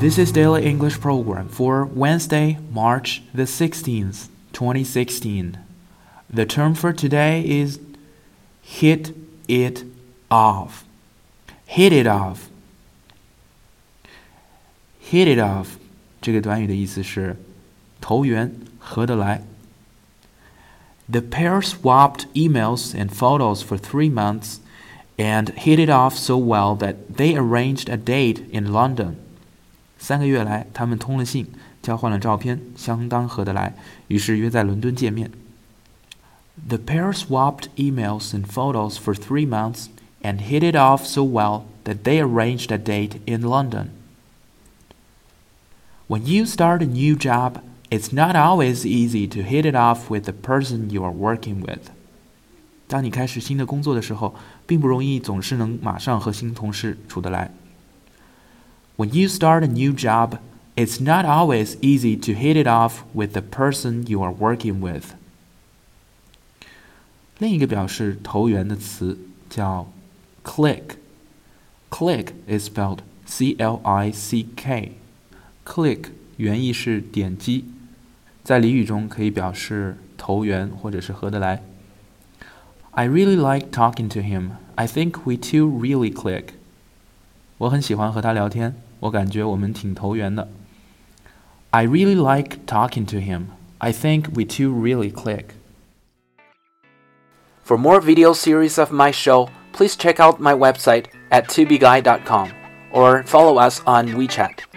This is Daily English Program for Wednesday, March the 16th, 2016. The term for today is hit it off. Hit it off. Hit it off 这个短语的意思是投缘，合得来。The pair swapped emails and photos for three months and hit it off so well that they arranged a date in London. 三个月来，他们通了信，交换了照片，相当合得来，于是约在伦敦见面。The pair swapped emails and photos for three months and hit it off so well that they arranged a date in London. When you start a new job, it's not always easy to hit it off with the person you are working with. 当你开始新的工作的时候，并不容易总是能马上和新同事处得来。 When you start a new job, it's not always easy to hit it off with the person you are working with. 另一个表示投缘的词叫 click。click is spelled C-L-I-C-K。click 原意是点击，在俚语中可以表示投缘或者是合得来。I really like talking to him. I think we two really click. 我很喜欢和他聊天， 我感觉我们挺投缘的。I really like talking to him. I think we two really click. For more video series of my show, please check out my website at tubeguy.com or follow us on WeChat.